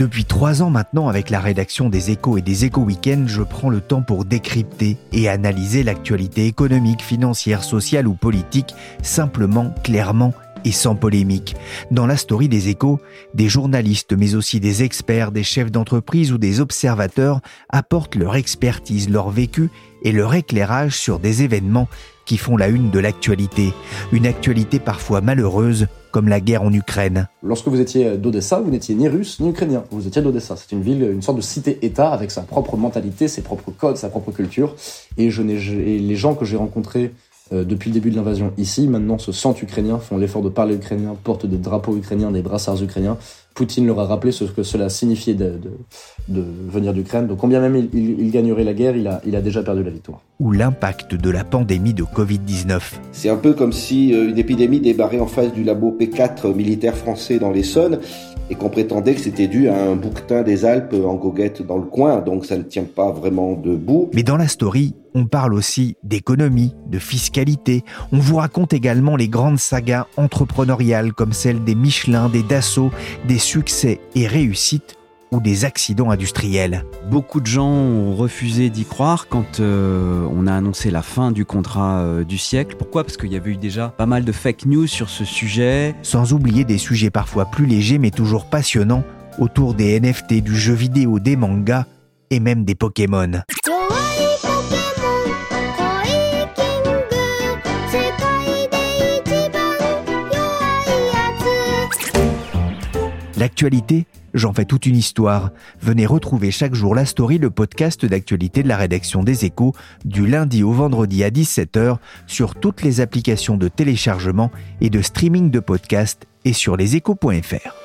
Depuis trois ans maintenant, avec la rédaction des échos et des échos week-ends, je prends le temps pour décrypter et analyser l'actualité économique, financière, sociale ou politique, simplement, clairement et sans polémique. Dans la story des échos, des journalistes, mais aussi des experts, des chefs d'entreprise ou des observateurs apportent leur expertise, leur vécu et leur éclairage sur des événements qui font la une de l'actualité. Une actualité parfois malheureuse, comme la guerre en Ukraine. Lorsque vous étiez d'Odessa, vous n'étiez ni russe ni ukrainien. Vous étiez d'Odessa. C'est une ville, une sorte de cité-État avec sa propre mentalité, ses propres codes, sa propre culture. Et, et les gens que j'ai rencontrés depuis le début de l'invasion ici, maintenant se sentent ukrainiens, font l'effort de parler ukrainien, portent des drapeaux ukrainiens, des brassards ukrainiens. Poutine leur a rappelé ce que cela signifiait de, de, de venir d'Ukraine. Donc, combien même il, il, gagnerait la guerre, il a, il a déjà perdu la victoire. Ou l'impact de la pandémie de Covid-19. C'est un peu comme si euh, une épidémie débarrait en face du labo P4 militaire français dans l'Essonne et qu'on prétendait que c'était dû à un bouquetin des Alpes en goguette dans le coin, donc ça ne tient pas vraiment debout. Mais dans la story, on parle aussi d'économie, de fiscalité. On vous raconte également les grandes sagas entrepreneuriales comme celle des Michelin, des Dassault, des succès et réussites ou des accidents industriels. Beaucoup de gens ont refusé d'y croire quand euh, on a annoncé la fin du contrat euh, du siècle. Pourquoi? Parce qu'il y avait eu déjà pas mal de fake news sur ce sujet. Sans oublier des sujets parfois plus légers mais toujours passionnants autour des NFT, du jeu vidéo, des mangas et même des Pokémon. L'actualité, j'en fais toute une histoire. Venez retrouver chaque jour la story, le podcast d'actualité de la rédaction des échos, du lundi au vendredi à 17h sur toutes les applications de téléchargement et de streaming de podcasts et sur leséchos.fr.